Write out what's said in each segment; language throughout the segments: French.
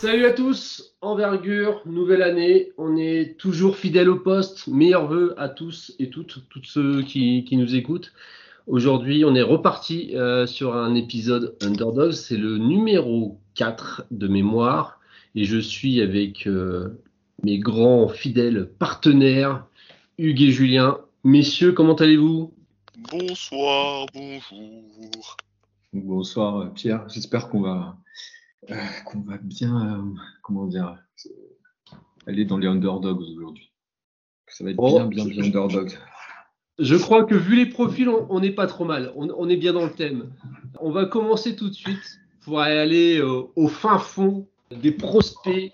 Salut à tous, envergure, nouvelle année, on est toujours fidèle au poste, meilleurs vœux à tous et toutes, tous ceux qui, nous écoutent. Aujourd'hui, on est reparti euh, sur un épisode Underdogs, c'est le numéro 4 de mémoire, et je suis avec euh, mes grands fidèles partenaires, Hugues et Julien. Messieurs, comment allez-vous? Bonsoir, bonjour. Bonsoir Pierre, j'espère qu'on va euh, qu'on va bien, euh, comment dire, aller dans les underdogs aujourd'hui. Ça va être bien, bien, bien underdogs. Je crois que vu les profils, on n'est pas trop mal. On, est bien dans le thème. On va commencer tout de suite pour aller euh, au fin fond des prospects.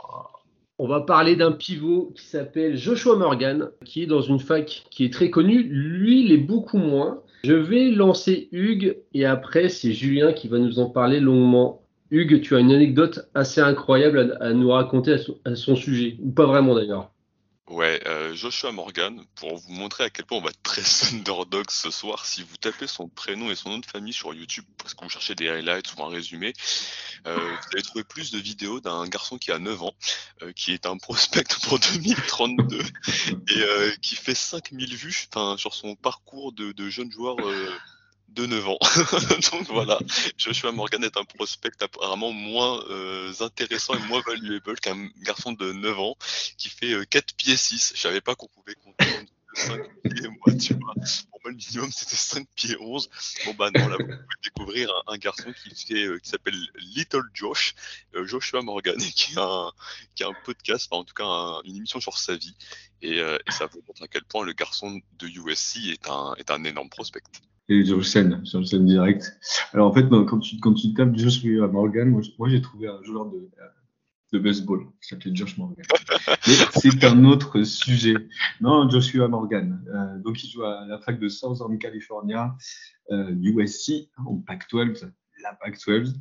On va parler d'un pivot qui s'appelle Joshua Morgan, qui est dans une fac qui est très connue. Lui, il est beaucoup moins. Je vais lancer Hugues et après, c'est Julien qui va nous en parler longuement. Hugues, tu as une anecdote assez incroyable à, nous raconter à son, sujet, ou pas vraiment d'ailleurs. Ouais, euh, Joshua Morgan, pour vous montrer à quel point on va être très underdog ce soir, si vous tapez son prénom et son nom de famille sur YouTube, parce que vous cherchez des highlights ou un résumé, euh, vous allez trouver plus de vidéos d'un garçon qui a 9 ans, euh, qui est un prospect pour 2032, et qui fait 5000 vues sur son parcours de, de jeune joueur de 9 ans. Donc voilà, Joshua Morgan est un prospect apparemment moins euh, intéressant et moins valuable qu'un garçon de 9 ans qui fait 4 euh, pieds 6. Je savais pas qu'on pouvait compter 5 pieds, moi, tu vois. Pour moi, le minimum, c'était 5 pieds 11. Bon, bah non, là, vous pouvez découvrir un, garçon qui, fait, euh, qui s'appelle Little Josh, Joshua Morgan, et qui a un, qui a un podcast, enfin, en tout cas, une émission sur sa vie. Et, et, ça vous montre à quel point le garçon de USC est un, est un énorme prospect et sur le scène, sur le scène direct. Alors en fait, quand tu, quand tu tapes Joshua Morgan, moi, moi j'ai trouvé un joueur de, de baseball qui s'appelait Josh Morgan. Mais c'est un autre sujet. Non, Joshua Morgan. Euh, donc il joue à la fac de Southern California, euh, USC, en Pac-12, la Pac-12.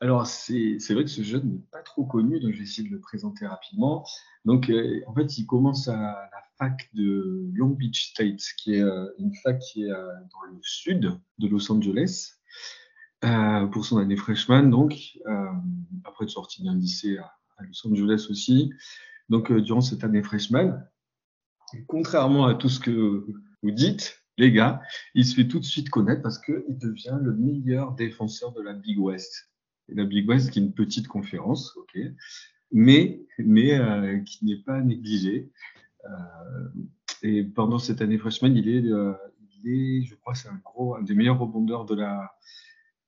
Alors c'est vrai que ce jeune n'est pas trop connu, donc je vais essayer de le présenter rapidement. Donc euh, en fait, il commence à la fac de Long Beach State, qui est euh, une fac qui est euh, dans le sud de Los Angeles, pour son année freshman, donc, après être sorti d'un lycée à, Los Angeles aussi. Donc, durant cette année freshman, contrairement à tout ce que vous dites, les gars, il se fait tout de suite connaître parce qu'il devient le meilleur défenseur de la Big West. La Big West, qui est une petite conférence, ok, mais, mais qui n'est pas négligée. Euh, et pendant cette année freshman, il est, euh, il est je crois, c'est un un des meilleurs rebondeurs de la,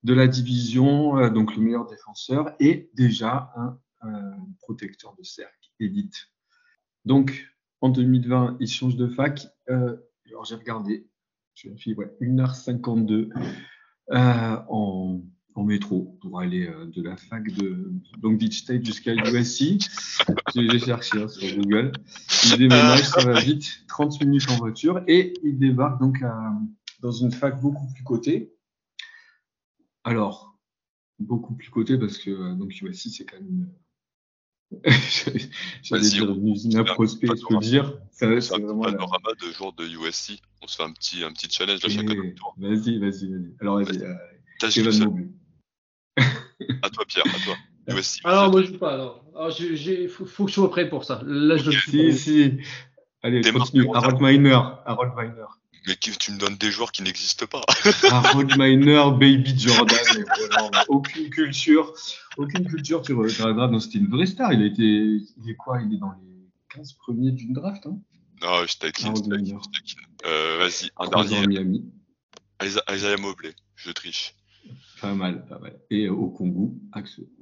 de la division, euh, donc le meilleur défenseur et déjà un, protecteur de cercle élite. Donc en 2020, il change de fac. alors j'ai regardé, je suis ouais, 1h52 en en métro pour aller euh, de la fac de Long Beach State jusqu'à l'USC. J'ai cherché hein, sur Google. Il déménage, ça va vite, 30 minutes en voiture et il débarque donc dans une fac beaucoup plus cotée. Alors, beaucoup plus cotée parce que euh, donc USC c'est quand même une, J'allais dire une usine à prospect, je peux dire. C'est vraiment un panorama de jour de USC. On se fait un petit, un petit challenge à chacun tour. Vas-y, vas-y, vas-y. Alors, vas-y. Euh, à toi, Pierre, à toi. alors, moi, je joue pas. Alors, il faut, faut, que je sois prêt pour ça. Là, je Si, si. Allez, continue. Harold Miner. Harold Miner. Mais tu me donnes des joueurs qui n'existent pas. Harold Miner, Baby Jordan. aucune culture. Aucune culture sur le draft. Non, c'était une vraie star. Il a été. Il est quoi? Il est dans les 15 premiers d'une draft. Hein? Non, je taquine. Euh, Vas-y, un dernier. Miami. Isaiah Mobley. Je triche. Pas mal, pas mal. Et au Congo,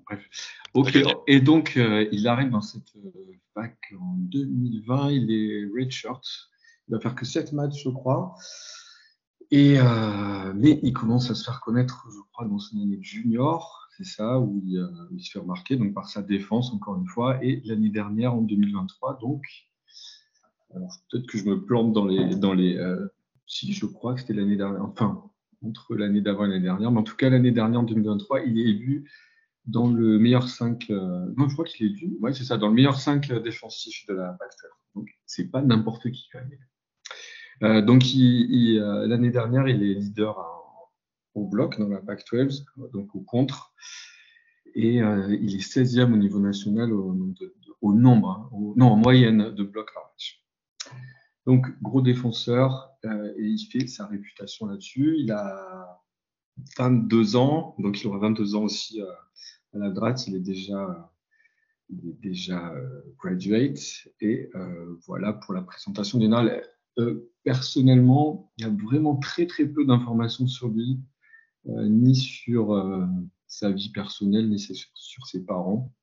bref. Ok, et donc euh, il arrive dans cette euh, fac en 2020, il est redshirt, il va faire que 7 matchs, je crois. Et, euh, mais il commence à se faire connaître, je crois, dans son année junior, c'est ça, où il, il, se fait remarquer donc par sa défense, encore une fois, et l'année dernière, en 2023, donc, peut-être que je me plante dans les. Dans les si, je crois que c'était l'année dernière, enfin, entre l'année d'avant et l'année dernière. Mais en tout cas, l'année dernière, en 2023, il est élu dans le meilleur 5. Euh, non, je crois qu'il est élu. Ouais, c'est ça, dans le meilleur 5 défensif de la 12. Donc, c'est pas n'importe qui quand même. Euh, donc, l'année dernière, il est leader au bloc dans la Pac 12, donc au contre. Et il est 16e au niveau national au, nombre, hein, non, en moyenne de blocs par match. Donc, gros défenseur, euh, et il fait sa réputation là-dessus. Il a 22 ans, donc il aura 22 ans aussi euh, à la droite. Il est déjà, il est déjà euh, graduate. Et voilà pour la présentation d'Enal. personnellement, il y a vraiment très très peu d'informations sur lui, ni sur sa vie personnelle, ni sur, sur ses parents.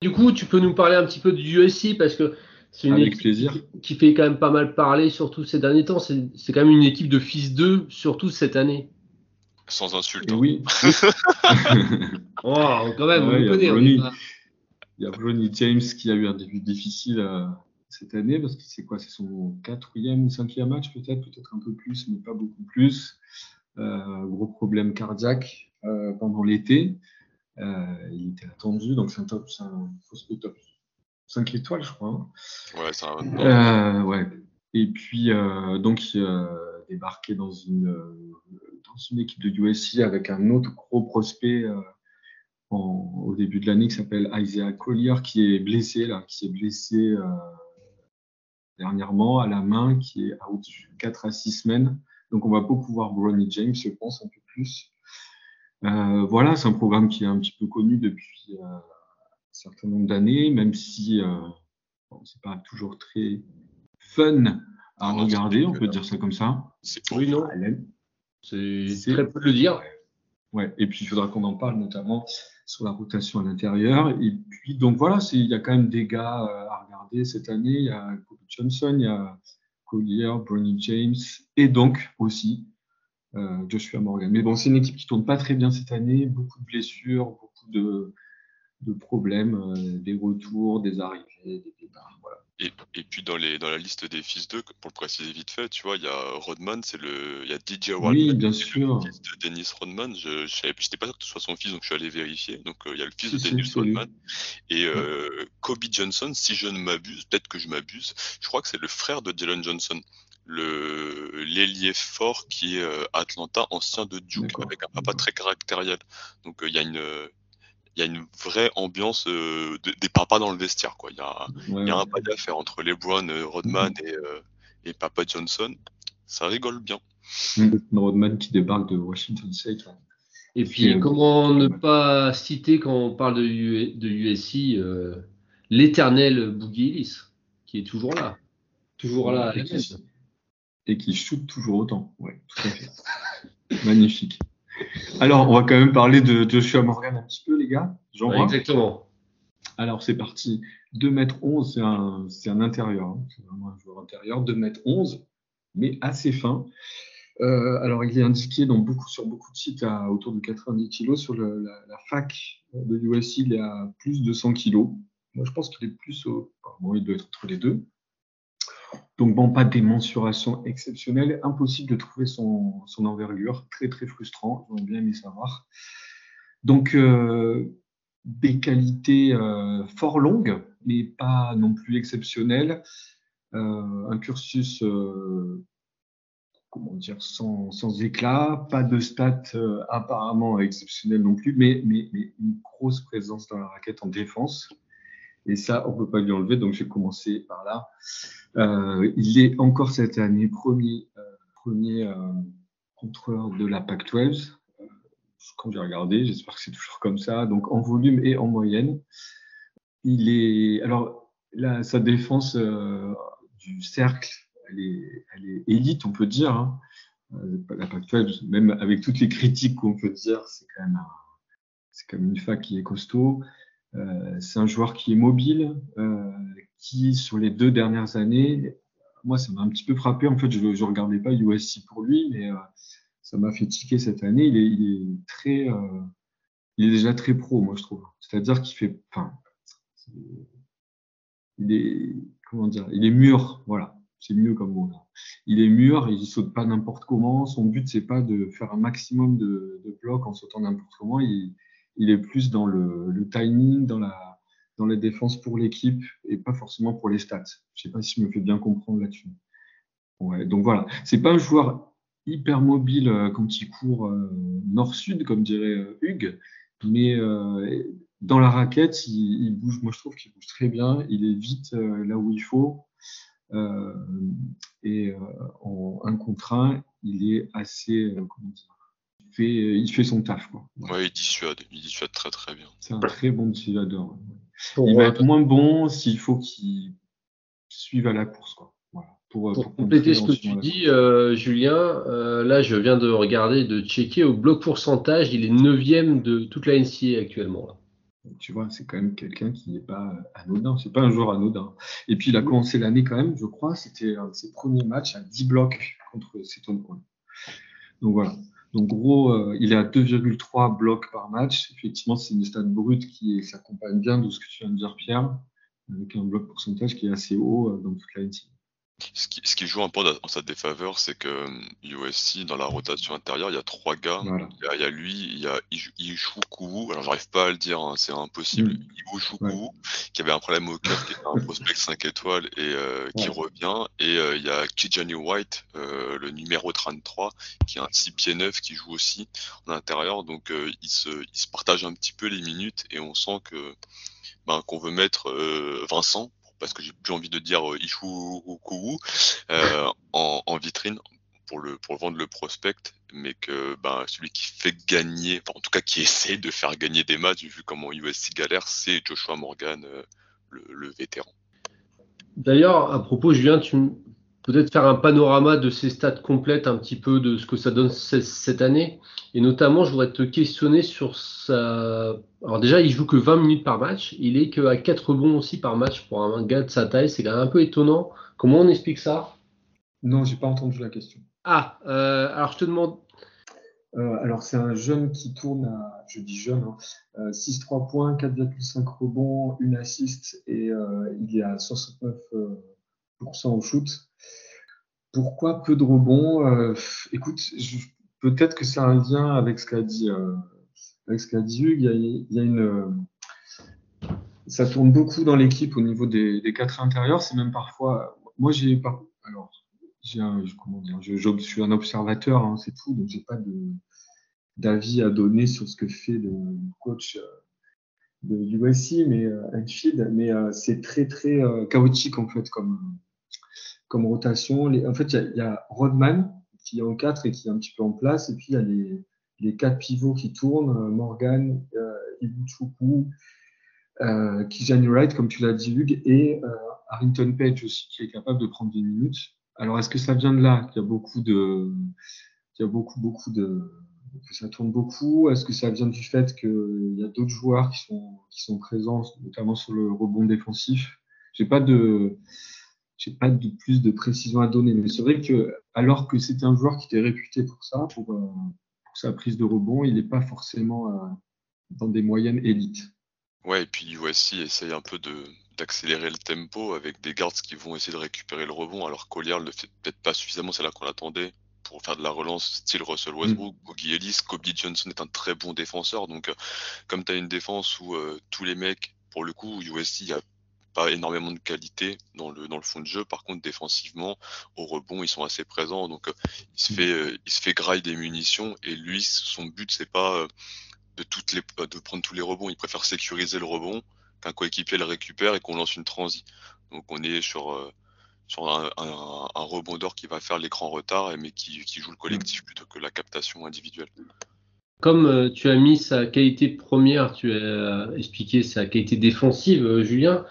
Du coup, tu peux nous parler un petit peu du USC parce que c'est une équipe plaisir. qui fait quand même pas mal parler, surtout ces derniers temps. C'est quand même une équipe de fils d'eux, surtout cette année. Sans insulte. Hein. Oui. oh, quand même, on il, y connaît, Ronnie, il y a Ronnie James qui a eu un début difficile euh, cette année, parce que c'est quoi C'est son quatrième ou cinquième match peut-être, peut-être un peu plus, mais pas beaucoup plus. Euh, gros problème cardiaque euh, pendant l'été. il était attendu, donc c'est un, top, un fausse top 5 étoiles, je crois. Hein. Ouais, ça euh, ouais. Et puis, euh, donc, il a débarqué dans une, dans une équipe de USC avec un autre gros prospect euh, au début de l'année qui s'appelle Isaiah Collier, qui est blessé, là, qui est blessé dernièrement à la main, qui est out 4 à 6 semaines. Donc, on va beaucoup voir Bronny James, je pense, un peu plus. voilà, c'est un programme qui est un petit peu connu depuis certain nombre d'années, même si euh, bon, c'est pas toujours très fun à regarder, on peut dire ça comme ça. Oui, non. C'est très peu de le dire. Ouais. Et puis il faudra qu'on en parle notamment sur la rotation à l'intérieur. Et puis donc voilà, il y a quand même des gars euh, à regarder cette année. Il y a Kobe Johnson, il y a Collier, Bronny James et donc aussi euh, Joshua Morgan. Mais bon, c'est une équipe qui tourne pas très bien cette année, beaucoup de blessures, beaucoup de de problèmes, euh, des retours, des arrivées, des départs. Voilà. Et, et, puis dans, les, dans la liste des fils d'eux, pour le préciser vite fait, tu vois, il y a Rodman, c'est le, il y a DJ Rodman, oui, bien sûr. le fils de Dennis Rodman. Je, j'étais pas sûr que ce soit son fils, donc je suis allé vérifier. Donc euh, il y a le fils de Dennis Rodman et euh, Kobe Johnson, si je ne m'abuse, peut-être que je m'abuse, je crois que c'est le frère de Dylan Johnson le l'ailier fort qui est Atlanta, ancien de Duke, avec un papa très caractériel. Donc il y a une y a une vraie ambiance euh, des papas dans le vestiaire. Quoi. Il y a, y a un pas d'affaire entre LeBron, euh, Rodman et, euh, et, Papa Johnson. Ça rigole bien. Rodman qui débarque de Washington State. Et puis, comment ne pas citer, quand on parle de, de USC, l'éternel Boogie qui est toujours là. Toujours là. Et qui, et qui shoot toujours autant. Ouais, tout à fait. Magnifique. Alors, on va quand même parler de Joshua Morgan un petit peu, les gars. Exactement. Alors, c'est parti. 2 m 11, c'est un, intérieur. Hein. C'est vraiment un joueur intérieur. 2 m 11, mais assez fin. Euh, alors, il est indiqué dans beaucoup, sur beaucoup de sites à autour de 90 kg. Sur la, fac de USC, il est à plus de 100 kg. Moi, je pense qu'il est plus au. Bon, il doit être entre les deux. Donc bon, pas des mensurations exceptionnelles, impossible de trouver son, envergure, très très frustrant, j'aurais bien aimé savoir. Donc euh, des qualités euh, fort longues, mais pas non plus exceptionnelles. Euh, un cursus, comment dire, sans, éclat, pas de stats apparemment exceptionnelles non plus, mais, une grosse présence dans la raquette en défense. Et ça, on ne peut pas lui enlever, donc j'ai commencé par là. Euh, il est encore cette année premier, euh, premier euh, contreur de la PAC-12. Quand j'ai regardé, j'espère que c'est toujours comme ça. Donc en volume et en moyenne. Il est alors là, sa défense du cercle, elle est, elle est, élite, on peut dire. Hein. La PAC-12, même avec toutes les critiques qu'on peut dire, c'est quand même c'est quand même une fac qui est costaud. Euh, c'est un joueur qui est mobile, euh, qui sur les deux dernières années, moi ça m'a un petit peu frappé. En fait, je ne regardais pas USC pour lui, mais euh, ça m'a fait tiquer cette année. Il est, très, il est déjà très pro, moi je trouve. C'est-à-dire qu'il fait, il est, comment dire, il est mûr, voilà. c'est mieux comme mot. Il est mûr, il saute pas n'importe comment. Son but, c'est pas de faire un maximum de, blocs en sautant n'importe comment. Il, est plus dans le, timing, dans la, dans les défenses pour l'équipe et pas forcément pour les stats. Je sais pas si je me fais bien comprendre là-dessus. Ouais, donc voilà, c'est pas un joueur hyper mobile euh, quand il court euh, nord-sud, comme dirait euh, Hugues, mais dans la raquette, il, bouge. Moi, je trouve qu'il bouge très bien. Il est vite là où il faut. Et en un contre un, il est assez, comment dire, fait, il fait son taf. Quoi. Ouais, il dissuade, il dissuade très très bien. C'est un très bon dissuadeur. il va être moins bon s'il faut qu'il suive à la course. Quoi. Voilà. Pour, pour, compléter ce que tu dis, euh, Julien, euh, là je viens de regarder, de checker au bloc pourcentage, il est 9 de toute la NCA actuellement. Là. Tu vois, c'est quand même quelqu'un qui n'est pas anodin. C'est pas un joueur anodin. Et puis, il a commencé l'année quand même, je crois, c'était un de ses premiers matchs à 10 blocs contre Seton Donc voilà. Donc gros, euh, il est à 2,3 blocs par match. Effectivement, c'est une stat brute qui s'accompagne bien de ce que tu viens de dire, Pierre, avec un bloc pourcentage qui est assez haut euh, dans toute la NCAA. Ce qui, ce qui, joue un peu en sa défaveur, c'est que USC, dans la rotation intérieure, il y a trois gars. Il, y a, lui, il y a Ishukou, alors j'arrive pas à le dire, hein, c'est impossible. Mm. qui avait un problème au cœur, qui était un prospect 5 étoiles et euh, qui revient. Et euh, il y a Kijani White, euh, le numéro 33, qui est un 6 pieds 9, qui joue aussi en intérieur. Donc ils, se, ils se partagent un petit peu les minutes et on sent que ben, qu'on veut mettre Vincent parce que j'ai plus envie de dire euh, Ishu ou euh, en, en, vitrine pour le pour vendre le prospect, mais que ben, celui qui fait gagner, enfin, en tout cas qui essaie de faire gagner des matchs, vu comment USC galère, c'est Joshua Morgan, euh, le, le, vétéran. D'ailleurs, à propos, Julien, tu, peut-être faire un panorama de ces stats complètes, un petit peu de ce que ça donne cette année. Et notamment, je voudrais te questionner sur sa. Alors, déjà, il joue que 20 minutes par match. Il est qu'à 4 bons aussi par match pour un gars de sa taille. C'est quand même un peu étonnant. Comment on explique ça? Non, j'ai pas entendu la question. Ah, euh, alors je te demande. Euh, alors, c'est un jeune qui tourne à, je dis jeune, hein, euh, 6-3 points, 4,5 rebonds, une assist et il est à 69% au shoot. Pourquoi peu de rebonds euh, Écoute, peut-être que c'est un lien avec ce qu'a dit, euh, avec qu'a dit Hugues. Il y a, une, euh, ça tourne beaucoup dans l'équipe au niveau des, quatre intérieurs. C'est même parfois, moi j'ai alors j'ai un, je, suis un observateur, hein, c'est tout, donc j'ai pas de d'avis à donner sur ce que fait le coach de USC, mais Enfield, mais c'est très très chaotique en fait comme comme rotation. en fait, il y, a Rodman qui est en 4 et qui est un petit peu en place. Et puis, il y a les, les quatre pivots qui tournent, euh, Morgan, euh, Ibuchuku, euh, Wright, comme tu l'as dit, Hugues, et euh, Harrington Page aussi, qui est capable de prendre des minutes. Alors, est-ce que ça vient de là? Qu'il y a beaucoup de. qu'il y a beaucoup, beaucoup de. que ça tourne beaucoup Est-ce que ça vient du fait qu'il y a d'autres joueurs qui sont, qui sont présents, notamment sur le rebond défensif? J'ai pas de j'ai pas de plus de précision à donner, mais c'est vrai que alors que c'était un joueur qui était réputé pour ça, pour, euh, sa prise de rebond, il n'est pas forcément euh, dans des moyennes élites. Ouais, et puis voici essaye un peu de d'accélérer le tempo avec des gardes qui vont essayer de récupérer le rebond, alors Collier le fait peut-être pas suffisamment, c'est là qu'on l'attendait pour faire de la relance style Russell Westbrook, mm. Ellis, Kobe Johnson est un très bon défenseur, donc euh, comme tu as une défense où tous les mecs, pour le coup, USC, a pas énormément de qualité dans le dans le fond de jeu. Par contre, défensivement, au rebond, ils sont assez présents. Donc, euh, il se fait euh, il se fait graille des munitions et lui, son but c'est pas euh, de toutes les de prendre tous les rebonds. Il préfère sécuriser le rebond qu'un coéquipier le récupère et qu'on lance une transi. Donc, on est sur sur un, un, un rebondeur qui va faire l'écran retard, mais qui, qui joue le collectif plutôt que la captation individuelle. Comme tu as mis sa qualité première, tu as expliqué sa qualité défensive, Julien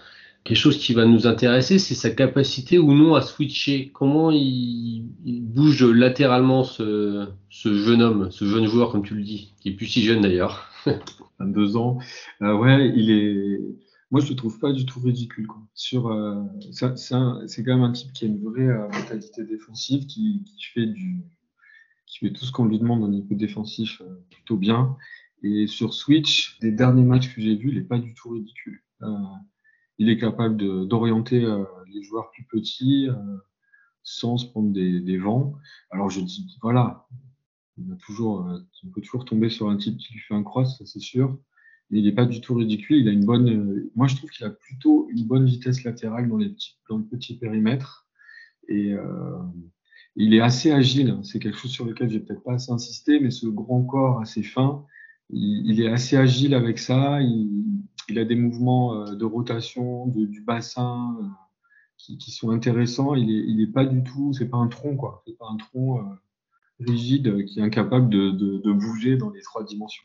quelque chose qui va nous intéresser, c'est sa capacité ou non à switcher. Comment il, bouge latéralement ce, jeune homme, ce jeune joueur, comme tu le dis, qui est plus si jeune d'ailleurs. 22 ans. Euh, ouais, il est. Moi, je le trouve pas du tout ridicule. Sur, euh, c'est quand même un type qui a une vraie euh, mentalité défensive, qui, fait tout ce qu'on lui demande au niveau défensif plutôt bien. Et sur Switch, les derniers matchs que j'ai vus, il est pas du tout ridicule il est capable d'orienter euh, les joueurs plus petits. Euh, sans se prendre des, vents. Alors je dis, voilà, il toujours, euh, on peut toujours tomber sur un type qui lui fait un cross, ça c'est sûr. Mais il n'est pas du tout ridicule. Il a une bonne, euh, moi je trouve qu'il a plutôt une bonne vitesse latérale dans, les petits, dans le petit périmètre. Et euh, il est assez agile. C'est quelque chose sur lequel j'ai peut-être pas assez insisté, mais ce grand corps assez fin, il, est assez agile avec ça. Il a des mouvements euh, de rotation du bassin qui, qui, sont intéressants. Il est, il est pas du tout, c'est pas un tronc quoi. C'est pas un tronc rigide qui est incapable de, de, de, bouger dans les trois dimensions.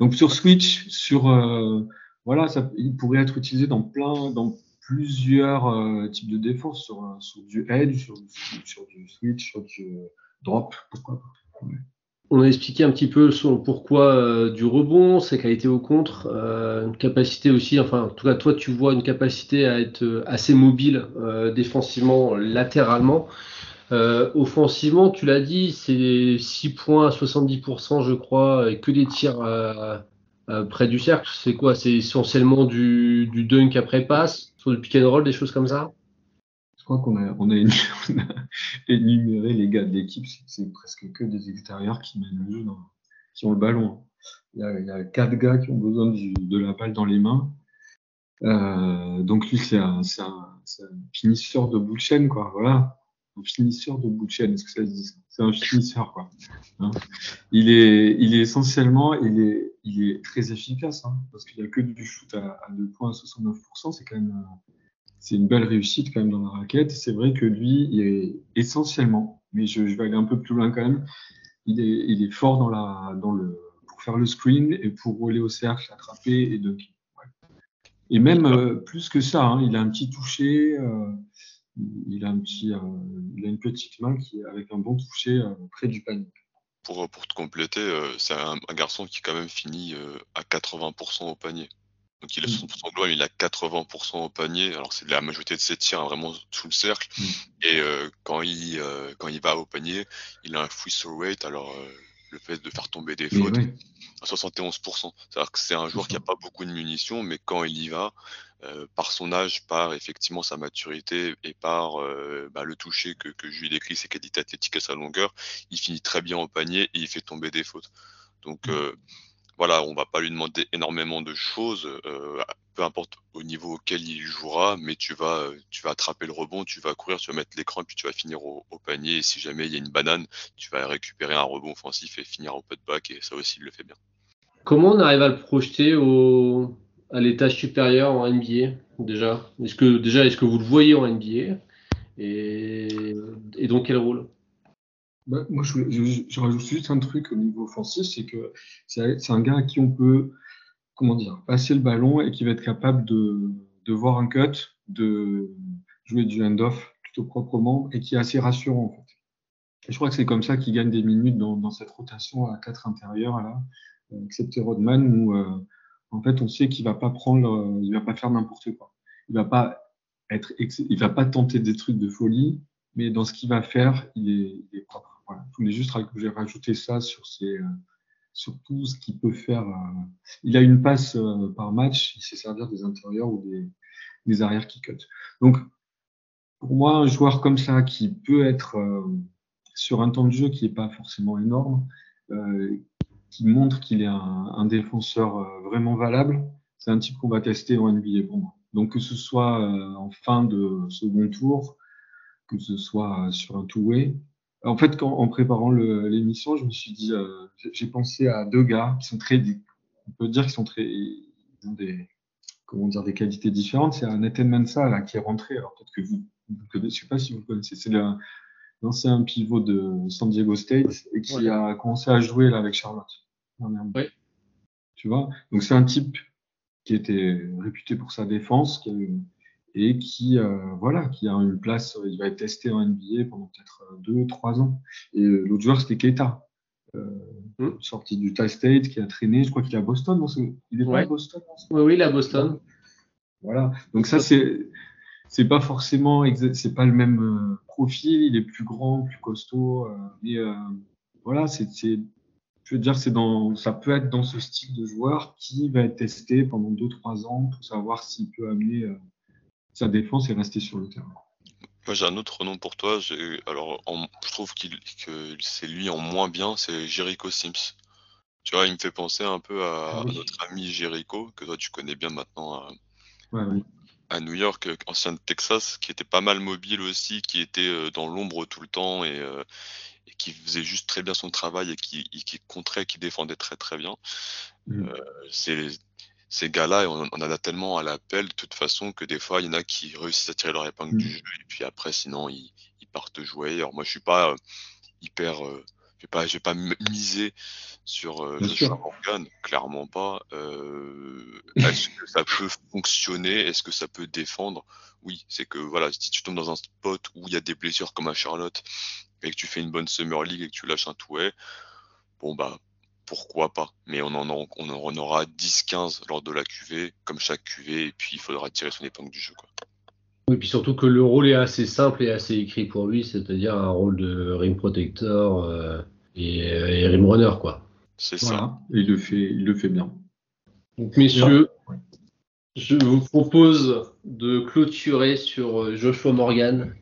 Donc sur Switch, sur euh, voilà, ça, il pourrait être utilisé dans plein, dans plusieurs euh, types de défense, sur, sur du edge, sur, sur, du switch, sur du drop, pourquoi pas. On a expliqué un petit peu son pourquoi euh, du rebond, ses qualités au contre, euh, une capacité aussi, enfin en tout cas toi tu vois une capacité à être assez mobile euh, défensivement, latéralement. Euh, offensivement, tu l'as dit, c'est 6 points à 70%, je crois, et que des tirs euh, euh, près du cercle. C'est quoi? C'est essentiellement du, du, dunk après passe, sur le pick and roll, des choses comme ça? Crois qu'on a, énuméré les gars de l'équipe, c'est presque que des extérieurs qui mènent le jeu, qui ont le ballon. Il y, a, quatre gars qui ont besoin de la balle dans les mains. Euh, donc lui, c'est un, finisseur de bout de chaîne, quoi. Voilà un finisseur de bout de chaîne, est-ce que ça se dit? C'est un finisseur, quoi. Hein il, est, essentiellement, il est très efficace, hein, parce qu'il n'y a que du shoot à, à 2 points à 69%, c'est quand même, c'est une belle réussite quand même dans la raquette. C'est vrai que lui, il est essentiellement, mais je, vais aller un peu plus loin quand même, il est, fort pour faire le screen et pour rouler au cercle, attraper et dunker. Ouais. Et même euh, plus que ça, hein, il a un petit toucher. Euh, euh, il a une petite main qui, avec un bon toucher près du panier. Pour, te compléter, c'est un, garçon qui quand même finit à 80% au panier. Donc il a 60% mm. gloire, il a 80% au panier. Alors c'est la majorité de ses tirs hein, vraiment sous le cercle. Mm. Et euh, quand il euh, quand il va au panier, il a un free throw rate. Alors euh, le fait de faire tomber des fautes à 71%. C'est-à-dire que c'est un joueur qui n'a pas beaucoup de munitions, mais quand il y va, euh, par son âge, par effectivement sa maturité et par euh, bah, le toucher que, que je lui décrit, ses qualités athlétiques à sa longueur, il finit très bien au panier et il fait tomber des fautes. Donc euh, voilà, on va pas lui demander énormément de choses, euh, peu importe au niveau auquel il jouera, mais tu vas, attraper le rebond, tu vas courir, tu vas mettre l'écran, puis tu vas finir au, au, panier. Et si jamais il y a une banane, tu vas récupérer un rebond offensif et finir au putback, et ça aussi, il le fait bien. Comment on arrive à le projeter au, à l'étage supérieur en NBA déjà? Est-ce que déjà est-ce que vous le voyez en NBA et, et dans quel rôle? Bah, moi, je, je, je, rajoute juste un truc au niveau offensif, c'est que c'est un gars à qui on peut, comment dire, passer le ballon et qui va être capable de, de voir un cut, de jouer du hand-off plutôt proprement et qui est assez rassurant en fait. Et je crois que c'est comme ça qu'il gagne des minutes dans, dans, cette rotation à quatre intérieurs là, excepté Rodman où euh, en fait on sait qu'il va pas prendre, il va pas faire n'importe quoi. Il va pas être, il va pas tenter des trucs de folie, mais dans ce qu'il va faire, il est, il est propre. Je voulais juste j'ai rajouté ça sur, euh, sur tout ce qu'il peut faire. Euh, il a une passe euh, par match, il sait servir des intérieurs ou des, des arrières qui cut. Donc, pour moi, un joueur comme ça qui peut être sur un temps de jeu qui n'est pas forcément énorme, qui montre qu'il est un, un défenseur vraiment valable, c'est un type qu'on va tester en NBA pour moi. Donc, que ce soit en fin de second tour, que ce soit sur un two-way, en fait, quand, en préparant l'émission, je me suis dit, euh, j'ai pensé à deux gars qui sont très, on peut dire qu'ils sont très, ils ont des, comment dire, des qualités différentes. C'est un Nathan Mensa là qui est rentré. Alors peut-être que vous, vous connaissez, je sais pas si vous le connaissez. C'est l'ancien pivot de San Diego State et qui ouais. a commencé à jouer là avec Charlotte. Oui. Tu vois? Donc c'est un type qui était réputé pour sa défense, qui a eu et qui euh, voilà qui a une place il va être testé en NBA pendant peut-être euh, deux trois ans. Et euh, l'autre joueur c'était Keita. Euh, mmh. sorti du Utah State qui a traîné je crois qu'il est à Boston non il est ouais. pas à Boston oui oui il est à Boston. Voilà. Donc ça c'est c'est pas forcément c'est pas le même euh, profil il est plus grand plus costaud euh, mais voilà c'est je veux dire c'est dans ça peut être dans ce style de joueur qui va être testé pendant deux trois ans pour savoir s'il peut amener sa défense est restée sur le terrain. Moi, j'ai un autre nom pour toi. Alors, je trouve qu'il que c'est lui en moins bien, c'est Jericho Sims. Tu vois, il me fait penser un peu à, notre ami Jericho, que toi tu connais bien maintenant à, New York, ancien de Texas, qui était pas mal mobile aussi, qui était euh, dans l'ombre tout le temps euh, et, qui faisait juste très bien son travail et qui, qui contrait, qui défendait très très bien. Mm. Euh, ces gars-là, on, en a tellement à l'appel de toute façon que des fois, il y en a qui réussissent à tirer leur épingle du mm. jeu et puis après, sinon, ils, partent jouer. Alors moi, je suis pas hyper je vais pas, je vais pas miser sur euh, Morgan, clairement pas. Euh, est-ce que ça peut fonctionner? Est-ce que ça peut défendre? Oui, c'est que voilà, si tu tombes dans un spot où il y a des blessures comme à Charlotte et que tu fais une bonne Summer League et que tu lâches un touet, bon bah pourquoi pas Mais on en, on en aura 10-15 lors de la QV, comme chaque QV, et puis il faudra tirer son épingle du jeu. Quoi. Oui, puis surtout que le rôle est assez simple et assez écrit pour lui, c'est-à-dire un rôle de rim protector euh, et, rim runner, quoi. C'est ça. il le fait, il le fait bien. Donc, messieurs, je vous propose de clôturer sur euh, Joshua Morgan.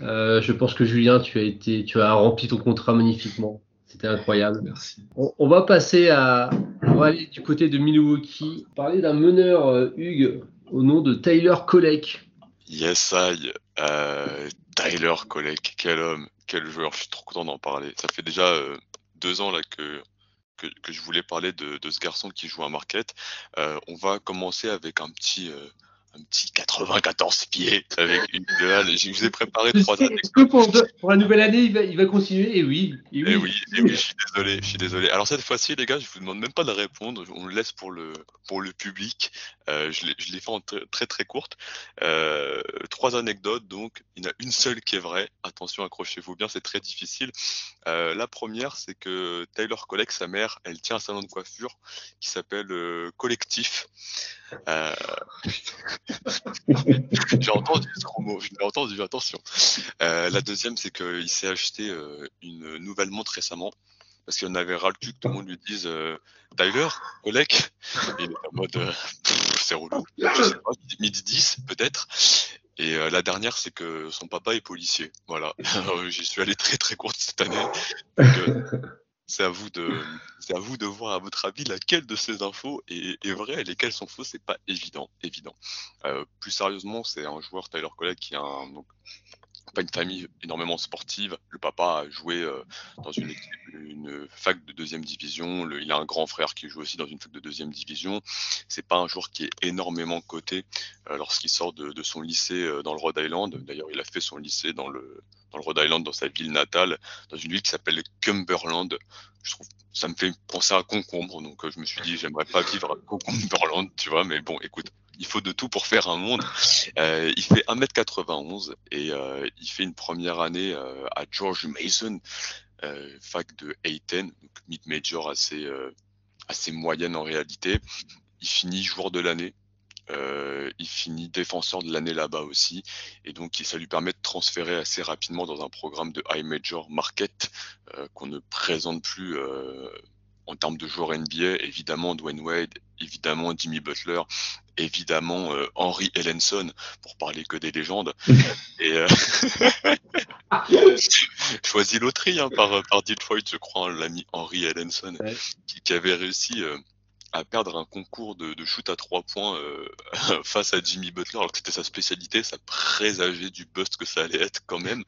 Euh, je pense que Julien, tu as été, tu as rempli ton contrat magnifiquement. C'était incroyable. Merci. On, va passer à, on va aller du côté de Milwaukee, parler d'un meneur Hugues au nom de Tyler Kolek. Yes, I. Euh, Tyler Kolek, quel homme, quel joueur. Je suis trop content d'en parler. Ça fait déjà euh, deux ans là que, que, je voulais parler de, ce garçon qui joue à Marquette. Euh, on va commencer avec un petit un petit 94 pieds avec une gueule. Je vous ai préparé trois années. Que pour, pour, la nouvelle année, il va, il va continuer Et oui. Et oui. oui, oui, je suis désolé, je suis désolé. Alors cette fois-ci, les gars, je vous demande même pas de répondre. On le laisse pour le pour le public. Euh, je l'ai fait en très très courte. Euh, trois anecdotes. Donc, il y en a une seule qui est vraie. Attention, accrochez-vous bien, c'est très difficile. Euh, la première, c'est que Taylor Collect, sa mère, elle tient un salon de coiffure qui s'appelle Collectif. J'ai entendu ce gros mot, je l'ai entendu, attention. Euh, la deuxième, c'est qu'il s'est acheté euh, une nouvelle montre récemment. Parce qu'il en avait ras le cul que tout le monde lui dise euh, Tyler, Olek. il est en mode c'est relou. Je sais pas, midi 10 peut-être. Et la dernière, c'est que son papa est policier. Voilà. J'y suis allé très très court cette année. C'est à vous de, c'est à vous de voir à votre avis laquelle de ces infos est, vraie et lesquelles sont fausses. C'est pas évident, évident. Euh, plus sérieusement, c'est un joueur Tyler Collette qui a un, donc, pas une famille énormément sportive. Le papa a joué euh, dans une, fac de deuxième division. il a un grand frère qui joue aussi dans une fac de deuxième division. C'est pas un joueur qui est énormément coté euh, lorsqu'il sort de, son lycée dans le Rhode Island. D'ailleurs, il a fait son lycée dans le dans le Rhode Island, dans sa ville natale, dans une ville qui s'appelle Cumberland. Je trouve, ça me fait penser à concombre, donc euh, je me suis dit, j'aimerais pas vivre à Cumberland, tu vois, mais bon, écoute, il faut de tout pour faire un monde. Euh, il fait 1m91 et euh, il fait une première année euh, à George Mason, fac de Ayton, donc mid-major assez, assez moyenne en réalité. Il finit joueur de l'année il finit défenseur de l'année là-bas aussi. Et donc, ça lui permet de transférer assez rapidement dans un programme de high major market qu'on ne présente plus en termes de joueurs NBA. Évidemment, Dwayne Wade, évidemment, Jimmy Butler, évidemment, Henry Ellenson, pour parler que des légendes. Et choisi loterie hein, par, par Detroit, je crois, hein, l'ami Henry Ellenson, qui, qui, avait réussi à perdre un concours de, shoot à trois points euh, face à Jimmy Butler, alors que c'était sa spécialité, ça présageait du bust que ça allait être quand même.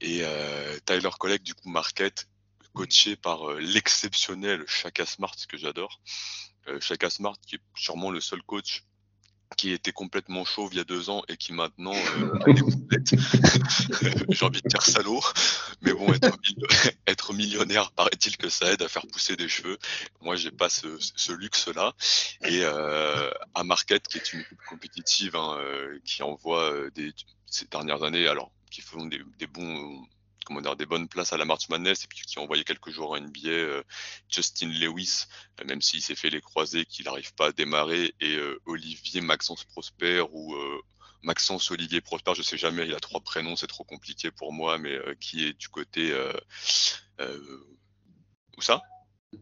Et euh, Tyler Collect, du coup, Marquette, coaché par euh, l'exceptionnel Shaka Smart, que j'adore. Shaka Smart, qui est sûrement le seul coach qui était complètement chauve il y a deux ans et qui maintenant euh, a des J'ai envie de dire salaud, mais bon, être, millionnaire, paraît-il que ça aide à faire pousser des cheveux. Moi, j'ai pas ce, luxe-là. Et euh, à Marquette, qui est une équipe compétitive, hein, euh, qui envoie euh, des, ces dernières années, alors qui font des, des bons comment dire, des bonnes places à la March Madness et puis qui ont envoyé quelques joueurs en NBA, euh, Justin Lewis, euh, même s'il s'est fait les croisés, qu'il n'arrive pas à démarrer, et euh, Olivier Maxence Prosper ou Maxence Olivier Prosper, je sais jamais, il a trois prénoms, c'est trop compliqué pour moi, mais qui est du côté où ça?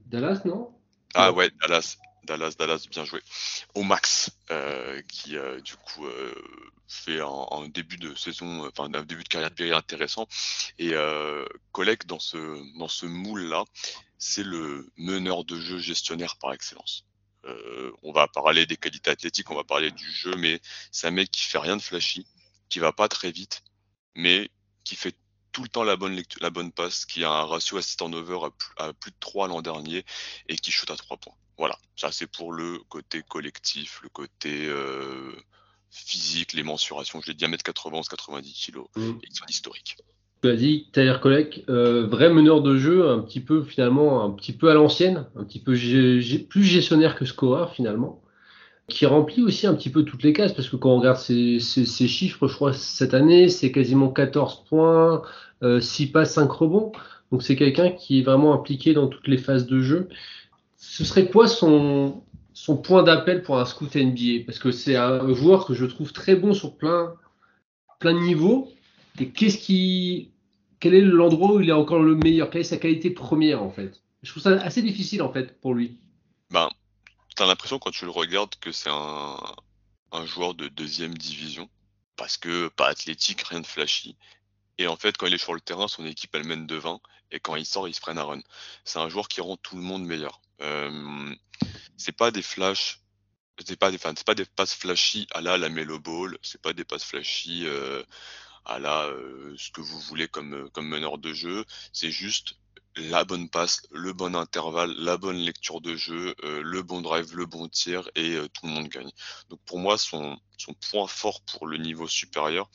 Dallas, non? Ah ouais, Dallas. Dallas, Dallas, bien joué. Au max, euh, qui euh, du coup euh, fait un, début de saison, enfin un début de carrière de intéressant. Et euh, dans ce dans ce moule là, c'est le meneur de jeu gestionnaire par excellence. on va parler des qualités athlétiques, on va parler du jeu, mais c'est un mec qui fait rien de flashy, qui va pas très vite, mais qui fait tout le temps la bonne, la bonne passe, qui a un ratio assist over à plus, de 3 l'an dernier et qui shoot à 3 points. Voilà, ça c'est pour le côté collectif, le côté euh, physique, les mensurations. Je l'ai dit à 1m91, 90 kg, mmh. et ils sont historiques. Tu as dit Tyler Colec, euh, vrai meneur de jeu, un petit peu finalement, un petit peu à l'ancienne, un petit peu plus gestionnaire que scoreur finalement qui remplit aussi un petit peu toutes les cases, parce que quand on regarde ces, chiffres, je crois cette année, c'est quasiment 14 points, 6 euh, passes, 5 rebonds. Donc c'est quelqu'un qui est vraiment impliqué dans toutes les phases de jeu. Ce serait quoi son, son point d'appel pour un scout NBA Parce que c'est un joueur que je trouve très bon sur plein, plein de niveaux. Et qu'est-ce qui, quel est l'endroit où il est encore le meilleur? Quelle est sa qualité première en fait? Je trouve ça assez difficile en fait pour lui. Ben, t'as l'impression quand tu le regardes que c'est un, un joueur de deuxième division parce que pas athlétique, rien de flashy. Et en fait, quand il est sur le terrain, son équipe elle mène de 20 et quand il sort, il se prennent à run. C'est un joueur qui rend tout le monde meilleur. Euh, c'est pas des flashs, c'est pas des, passes flashy à la la Melo Ball, c'est pas des passes flashy euh, à la euh, ce que vous voulez comme meneur de jeu. C'est juste la bonne passe, le bon intervalle, la bonne lecture de jeu, le bon drive, le bon tir et tout le monde gagne. Donc pour moi, son, son point fort pour le niveau supérieur,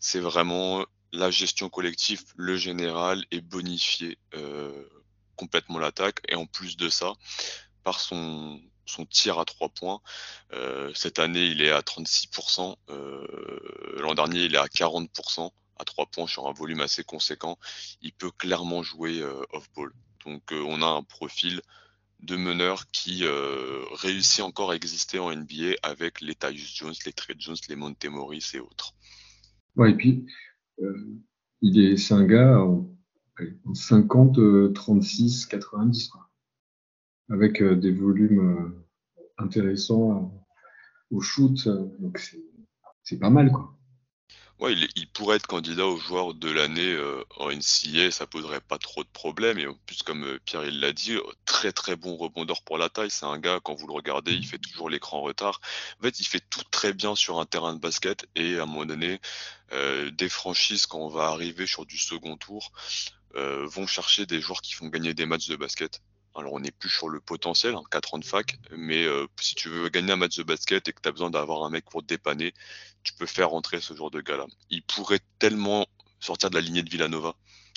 c'est vraiment la gestion collective, le général et bonifier euh, complètement l'attaque. Et en plus de ça, par son, tir à trois points, cette année il est à 36%, l'an dernier il est à 40% à trois points sur un volume assez conséquent, il peut clairement jouer euh, off-ball. Donc euh, on a un profil de meneur qui euh, réussit encore à exister en NBA avec les Tyus Jones, les Trey Jones, les Monte Morris et autres. Ouais, et puis il est, c'est un gars 50, 36, 90, avec des volumes intéressants au shoot, donc c'est pas mal quoi. Ouais, il, pourrait être candidat au joueur de l'année euh, en NCA, ça poserait pas trop de problèmes. Et en plus, comme euh, Pierre il l'a dit, très très bon rebondeur pour la taille. C'est un gars, quand vous le regardez, il fait toujours l'écran retard. En fait, il fait tout très bien sur un terrain de basket. Et à un moment donné, euh, des franchises, quand on va arriver sur du second tour, vont chercher des joueurs qui font gagner des matchs de basket. Alors on n'est plus sur le potentiel, hein, 4 ans de fac, mais si tu veux gagner un match de basket et que tu as besoin d'avoir un mec pour te dépanner, tu peux faire rentrer ce genre de gars-là. Il pourrait tellement sortir de la lignée de Villanova.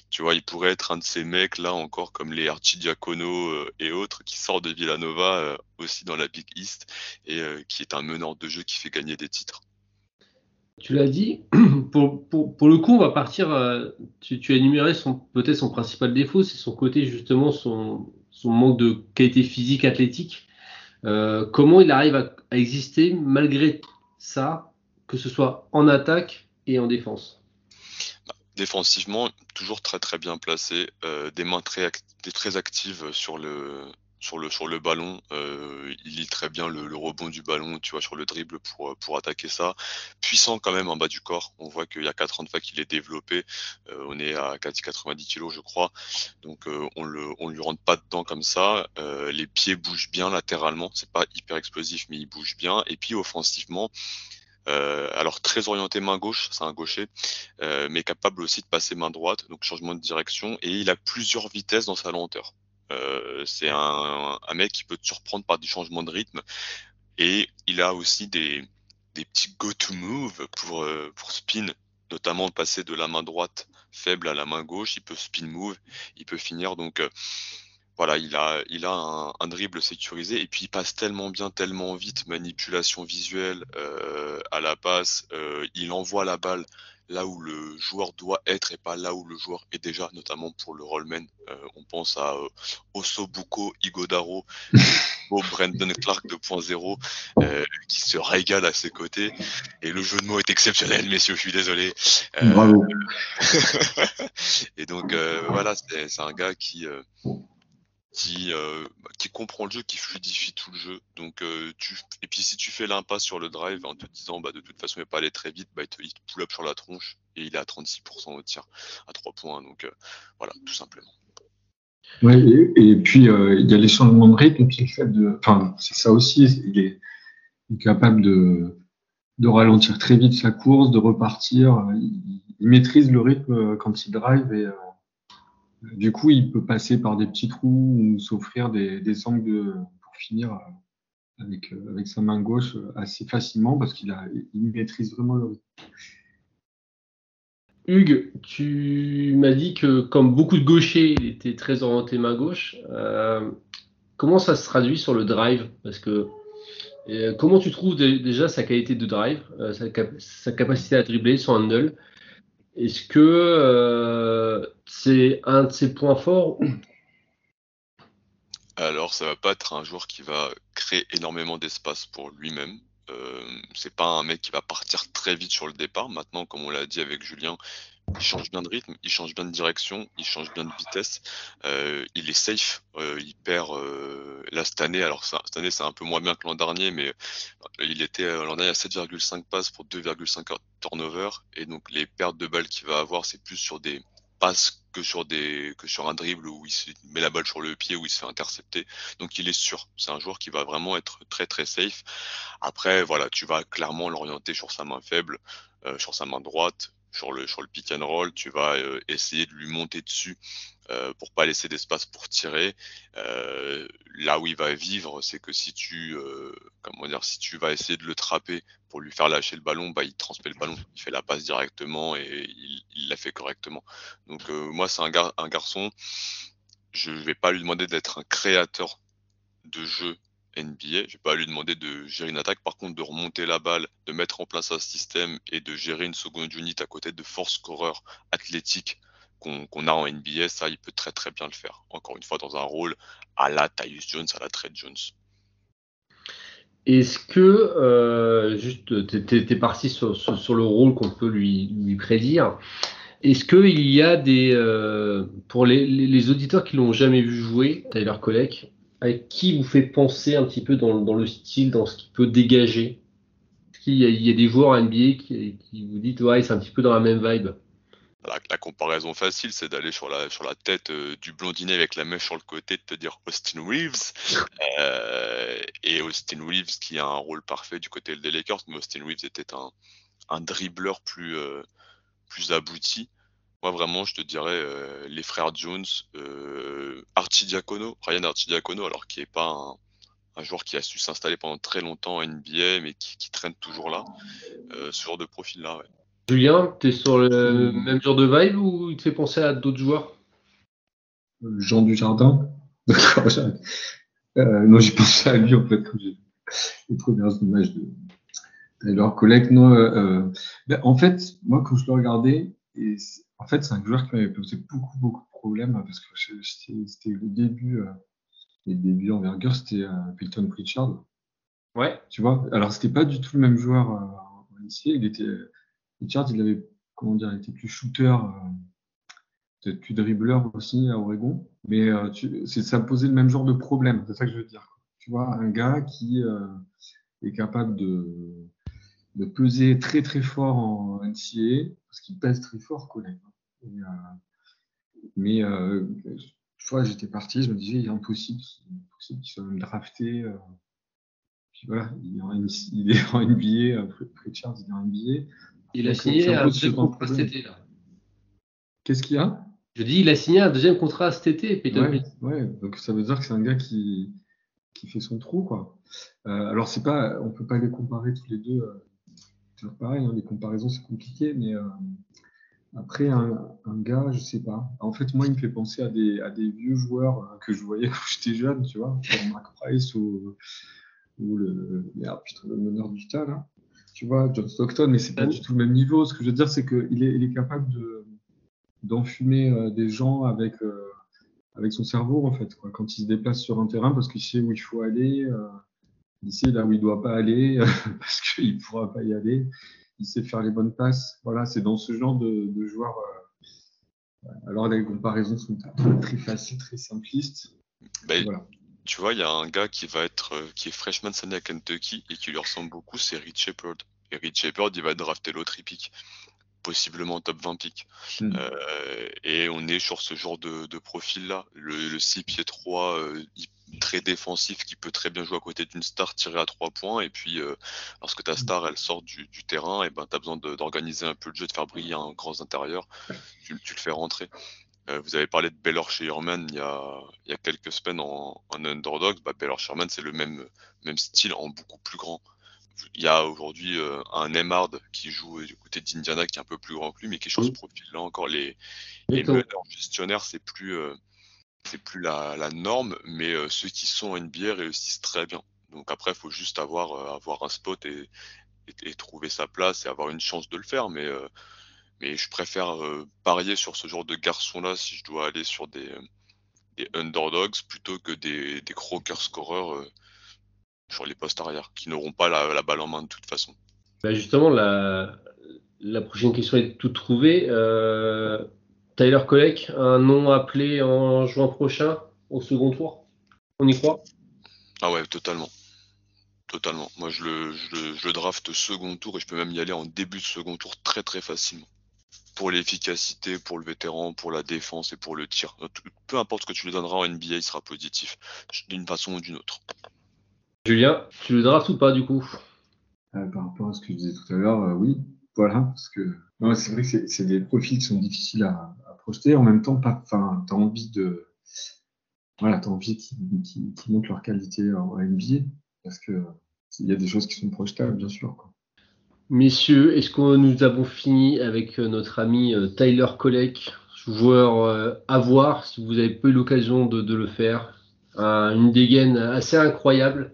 Tu vois, il pourrait être un de ces mecs là encore comme les Archidiacono euh, et autres qui sortent de Villanova euh, aussi dans la Big East et euh, qui est un meneur de jeu qui fait gagner des titres. Tu l'as dit, pour, pour, le coup, on va partir. tu, tu, as énuméré peut-être son principal défaut, c'est son côté justement, son, son manque de qualité physique, athlétique. comment il arrive à, exister malgré ça que ce soit en attaque et en défense? Défensivement, toujours très très bien placé, euh, des mains très, très actives sur le, sur le, sur le ballon. Euh, il lit très bien le, rebond du ballon, tu vois, sur le dribble pour, pour attaquer ça. Puissant quand même en bas du corps. On voit qu'il y a 4 ans de fois qu'il est développé. Euh, on est à 90 kg, je crois. Donc on le, on lui rentre pas dedans comme ça. les pieds bougent bien latéralement. C'est pas hyper explosif, mais il bouge bien. Et puis offensivement, euh, alors très orienté main gauche, c'est un gaucher, euh, mais capable aussi de passer main droite, donc changement de direction, et il a plusieurs vitesses dans sa lenteur. Euh, c'est un, un, mec qui peut te surprendre par des changements de rythme, et il a aussi des, petits go-to move pour, pour spin, notamment passer de la main droite faible à la main gauche, il peut spin move, il peut finir donc voilà, il a, il a un, dribble sécurisé. Et puis il passe tellement bien, tellement vite, manipulation visuelle euh, à la passe, euh, il envoie la balle là où le joueur doit être et pas là où le joueur est déjà, notamment pour le rollman. Euh, on pense à euh, Osobuko Igodaro, au Brandon Clark 2.0, euh, qui se régale à ses côtés. Et le jeu de mots est exceptionnel, messieurs, je suis désolé. Bravo. et donc voilà, c'est un gars qui qui, euh, bah, qui comprend le jeu, qui fluidifie tout le jeu. Donc, euh, et puis si tu fais l'impasse sur le drive en te disant bah, de toute façon il va pas aller très vite, bah, il te, il te pull up sur la tronche et il est à 36% au tir à 3 points. Donc euh, voilà, tout simplement. Ouais, et, puis il y a les changements de rythme, et puis le fait de. Enfin, c'est ça aussi, il est, capable de, ralentir très vite sa course, de repartir. Il, il maîtrise le rythme quand il drive et du coup, il peut passer par des petits trous ou s'offrir des, des pour finir euh, avec, euh, avec sa main gauche euh, assez facilement parce qu'il il maîtrise vraiment le rythme. Hugues, tu m'as dit que comme beaucoup de gauchers, il était très orienté main gauche. Comment ça se traduit sur le drive? Parce que comment tu trouves dé- déjà sa qualité de drive, sa, cap- sa capacité à dribbler, son handle? Est-ce que c'est un de ses points forts Alors, ça va pas être un joueur qui va créer énormément d'espace pour lui-même. Euh, c'est pas un mec qui va partir très vite sur le départ. Maintenant, comme on l'a dit avec Julien, il change bien de rythme, il change bien de direction, il change bien de vitesse. Euh, il est safe. Euh, il perd euh, là cette année. Alors ça- cette année, c'est un peu moins bien que l'an dernier, mais il était l'an dernier à 7,5 passes pour 2,5 turnover. Et donc les pertes de balles qu'il va avoir, c'est plus sur des passes que sur des que sur un dribble où il se met la balle sur le pied où il se fait intercepter. Donc il est sûr. C'est un joueur qui va vraiment être très très safe. Après, voilà, tu vas clairement l'orienter sur sa main faible, euh, sur sa main droite, sur le sur le pick and roll. Tu vas euh, essayer de lui monter dessus euh, pour pas laisser d'espace pour tirer. Euh, là où il va vivre, c'est que si tu euh, comment dire, si tu vas essayer de le trapper pour lui faire lâcher le ballon, bah il transmet le ballon, il fait la passe directement et il, il la fait correctement. Donc moi, c'est un, gar- un garçon. Je vais pas lui demander d'être un créateur de jeu NBA. Je vais pas lui demander de gérer une attaque. Par contre, de remonter la balle, de mettre en place un système et de gérer une seconde unit à côté de force scoreurs athlétiques qu'on a en NBA, ça, il peut très très bien le faire. Encore une fois, dans un rôle à la Tyus Jones, à la Trey Jones. Est-ce que, euh, juste, tu es, parti sur, le rôle qu'on peut lui, prédire. Est-ce qu'il y a des. euh, pour les, auditeurs qui l'ont jamais vu jouer, Tyler Collect, avec qui vous fait penser un petit peu dans, dans le style, dans ce qu'il peut dégager? Est-ce qu'il y, a- il y a des joueurs NBA qui, qui vous disent, ouais, c'est un petit peu dans la même vibe La, la comparaison facile, c'est d'aller sur la, sur la tête euh, du blondinet avec la mèche sur le côté, de te dire Austin Reeves. Euh, et Austin Reeves qui a un rôle parfait du côté des Lakers, mais Austin Reeves était un, un dribbleur plus, euh, plus abouti. Moi, vraiment, je te dirais euh, les frères Jones, euh, Ryan Archie Diacono, alors qui est pas un, un joueur qui a su s'installer pendant très longtemps en NBA, mais qui, qui traîne toujours là. Euh, ce genre de profil-là, ouais. Julien, tu es sur le même genre de vibe ou il te fait penser à d'autres joueurs? Jean du Jardin. D'accord, j'arrête. Euh, non, j'ai pensé à lui en fait quand j'ai les premières images de Taylor Collect. Non, euh, ben, en fait, moi quand je le regardais, et en fait, c'est un joueur qui m'avait posé beaucoup, beaucoup de problèmes parce que c'était le début, euh, les débuts envergure, c'était euh, Peyton Pritchard. Ouais. Tu vois, alors c'était pas du tout le même joueur euh, en NCAA. Il était Richard, il avait comment dire, il était plus shooter, euh, peut-être plus dribbleur aussi à Oregon, mais euh, tu, ça posait le même genre de problème. C'est ça que je veux dire. Tu vois, un gars qui euh, est capable de, de peser très très fort en NCAA, parce qu'il pèse très fort, collègue. Et, euh, mais euh, tu vois, j'étais parti, je me disais, il est impossible, impossible qu'il soit même drafté. euh, puis voilà, il est en, il est en NBA, euh, Richard, il est en NBA. Il a Donc, signé un deuxième contrat cet été. Là. Qu'est-ce qu'il y a? Je dis, il a signé un deuxième contrat cet été, Peyton ouais, Pritchard. ouais, donc ça veut dire que c'est un gars qui, qui fait son trou, quoi. Euh, alors c'est pas, on peut pas les comparer tous les deux. euh, c'est pareil, hein, les comparaisons c'est compliqué, mais euh, après un, gars, je sais pas. En fait, moi, il me fait penser à des, vieux joueurs euh, que je voyais quand j'étais jeune, tu vois, comme Mark Price ou, ou le, merde, le meneur du tas là. Tu vois, John Stockton, mais c'est pas du tout le même niveau. Ce que je veux dire, c'est qu'il est, capable de d'enfumer euh, des gens avec euh, avec son cerveau en fait quand il se déplace sur un terrain parce qu'il sait où il faut aller euh, il sait là où il doit pas aller parce qu'il pourra pas y aller il sait faire les bonnes passes voilà c'est dans ce genre de, de joueur euh, alors les comparaisons sont très, faciles très simplistes Ben, Voilà. Tu vois, il y a un gars qui va être, euh, qui est freshman cette année à Kentucky et qui lui ressemble beaucoup, c'est Rich Shepard. Et Rich Shepard, il va être drafté l'autre pick, possiblement top 20 pick. Mm. Euh, et on est sur ce genre de, de profil-là. Le, le 6 pieds 3, euh, très défensif, qui peut très bien jouer à côté d'une star tirée à 3 points. Et puis, euh, lorsque ta star, elle sort du, du terrain, et ben, tu as besoin d'organiser un peu le jeu, de faire briller un grand intérieur. Tu, tu le fais rentrer. Vous avez parlé de Baylor Sherman il y a, il y a quelques semaines en, en underdog. Bah, Baylor Sherman, c'est le même, même style en beaucoup plus grand. Il y a aujourd'hui euh, un Emard qui joue du côté d'Indiana qui est un peu plus grand que lui, mais qui est sur ce profil-là encore. Les, les meneurs gestionnaires, c'est plus, euh, c'est plus la, la norme, mais euh, ceux qui sont en NBA réussissent très bien. Donc après, il faut juste avoir, euh, avoir un spot et, et, et trouver sa place et avoir une chance de le faire. Mais, mais je préfère parier sur ce genre de garçon-là si je dois aller sur des, des underdogs plutôt que des, des croqueurs scoreurs sur les postes arrière qui n'auront pas la, la balle en main de toute façon. Bah, justement, la, la prochaine question est tout trouvée. Euh, Tyler Collec, un nom appelé en juin prochain au second tour? On y croit? Ah ouais, totalement. Totalement. Moi, je le, je, le, je le draft second tour et je peux même y aller en début de second tour très très facilement. Pour l'efficacité, pour le vétéran, pour la défense et pour le tir. Peu importe ce que tu lui donneras en NBA, il sera positif d'une façon ou d'une autre. Julien, tu le draftes ou pas du coup? Euh, par rapport à ce que je disais tout à l'heure, euh, oui, voilà, parce que c'est vrai que c'est- des profils qui sont difficiles à, à projeter. En même temps, enfin, t'as envie de, voilà, t'as envie qu'ils qu'ils montrent leur qualité en NBA, parce que il y a des choses qui sont projetables, bien sûr. Quoi. Messieurs, est-ce que nous avons fini avec euh, notre ami Tyler Collec, joueur à voir si vous avez pas eu l'occasion de, de le faire? Une dégaine assez incroyable,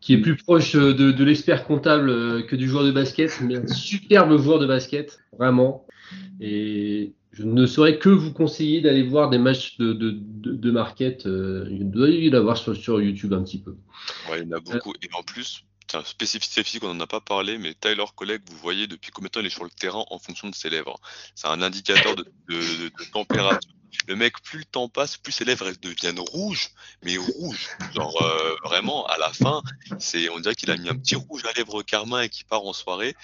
qui est plus proche euh, de, de l'expert comptable euh, que du joueur de basket, mais un superbe joueur de basket, vraiment. Et je ne saurais que vous conseiller d'aller voir des matchs de, de, de, de market. euh, il doit y en avoir sur, sur YouTube un petit peu. Ouais, il y en a beaucoup. Et en plus, tiens, spécifique, on n'en a pas parlé, mais Tyler Collect, vous voyez depuis combien de temps il est sur le terrain en fonction de ses lèvres. C'est un indicateur de température. Le mec, plus le temps passe, plus ses lèvres deviennent rouges, mais rouges. Genre euh, vraiment, à la fin, c'est, on dirait qu'il a mis un petit rouge à lèvres carmin et qu'il part en soirée.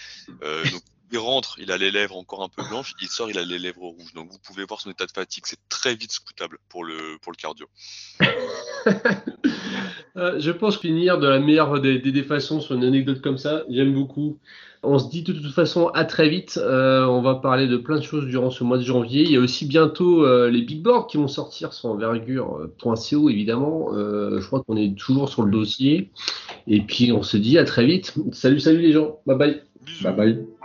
Euh, il rentre, il a les lèvres encore un peu blanches, il sort, il a les lèvres rouges. Donc vous pouvez voir son état de fatigue, c'est très vite scoutable pour le pour le cardio. Euh, je pense finir de la meilleure des, des, des façons sur une anecdote comme ça. J'aime beaucoup. On se dit de toute façon à très vite. Euh, on va parler de plein de choses durant ce mois de janvier. Il y a aussi bientôt euh, les big boards qui vont sortir sur envergure.co évidemment. Euh, je crois qu'on est toujours sur le dossier. Et puis on se dit à très vite. Salut, salut les gens. Bye bye. Bisous. Bye bye.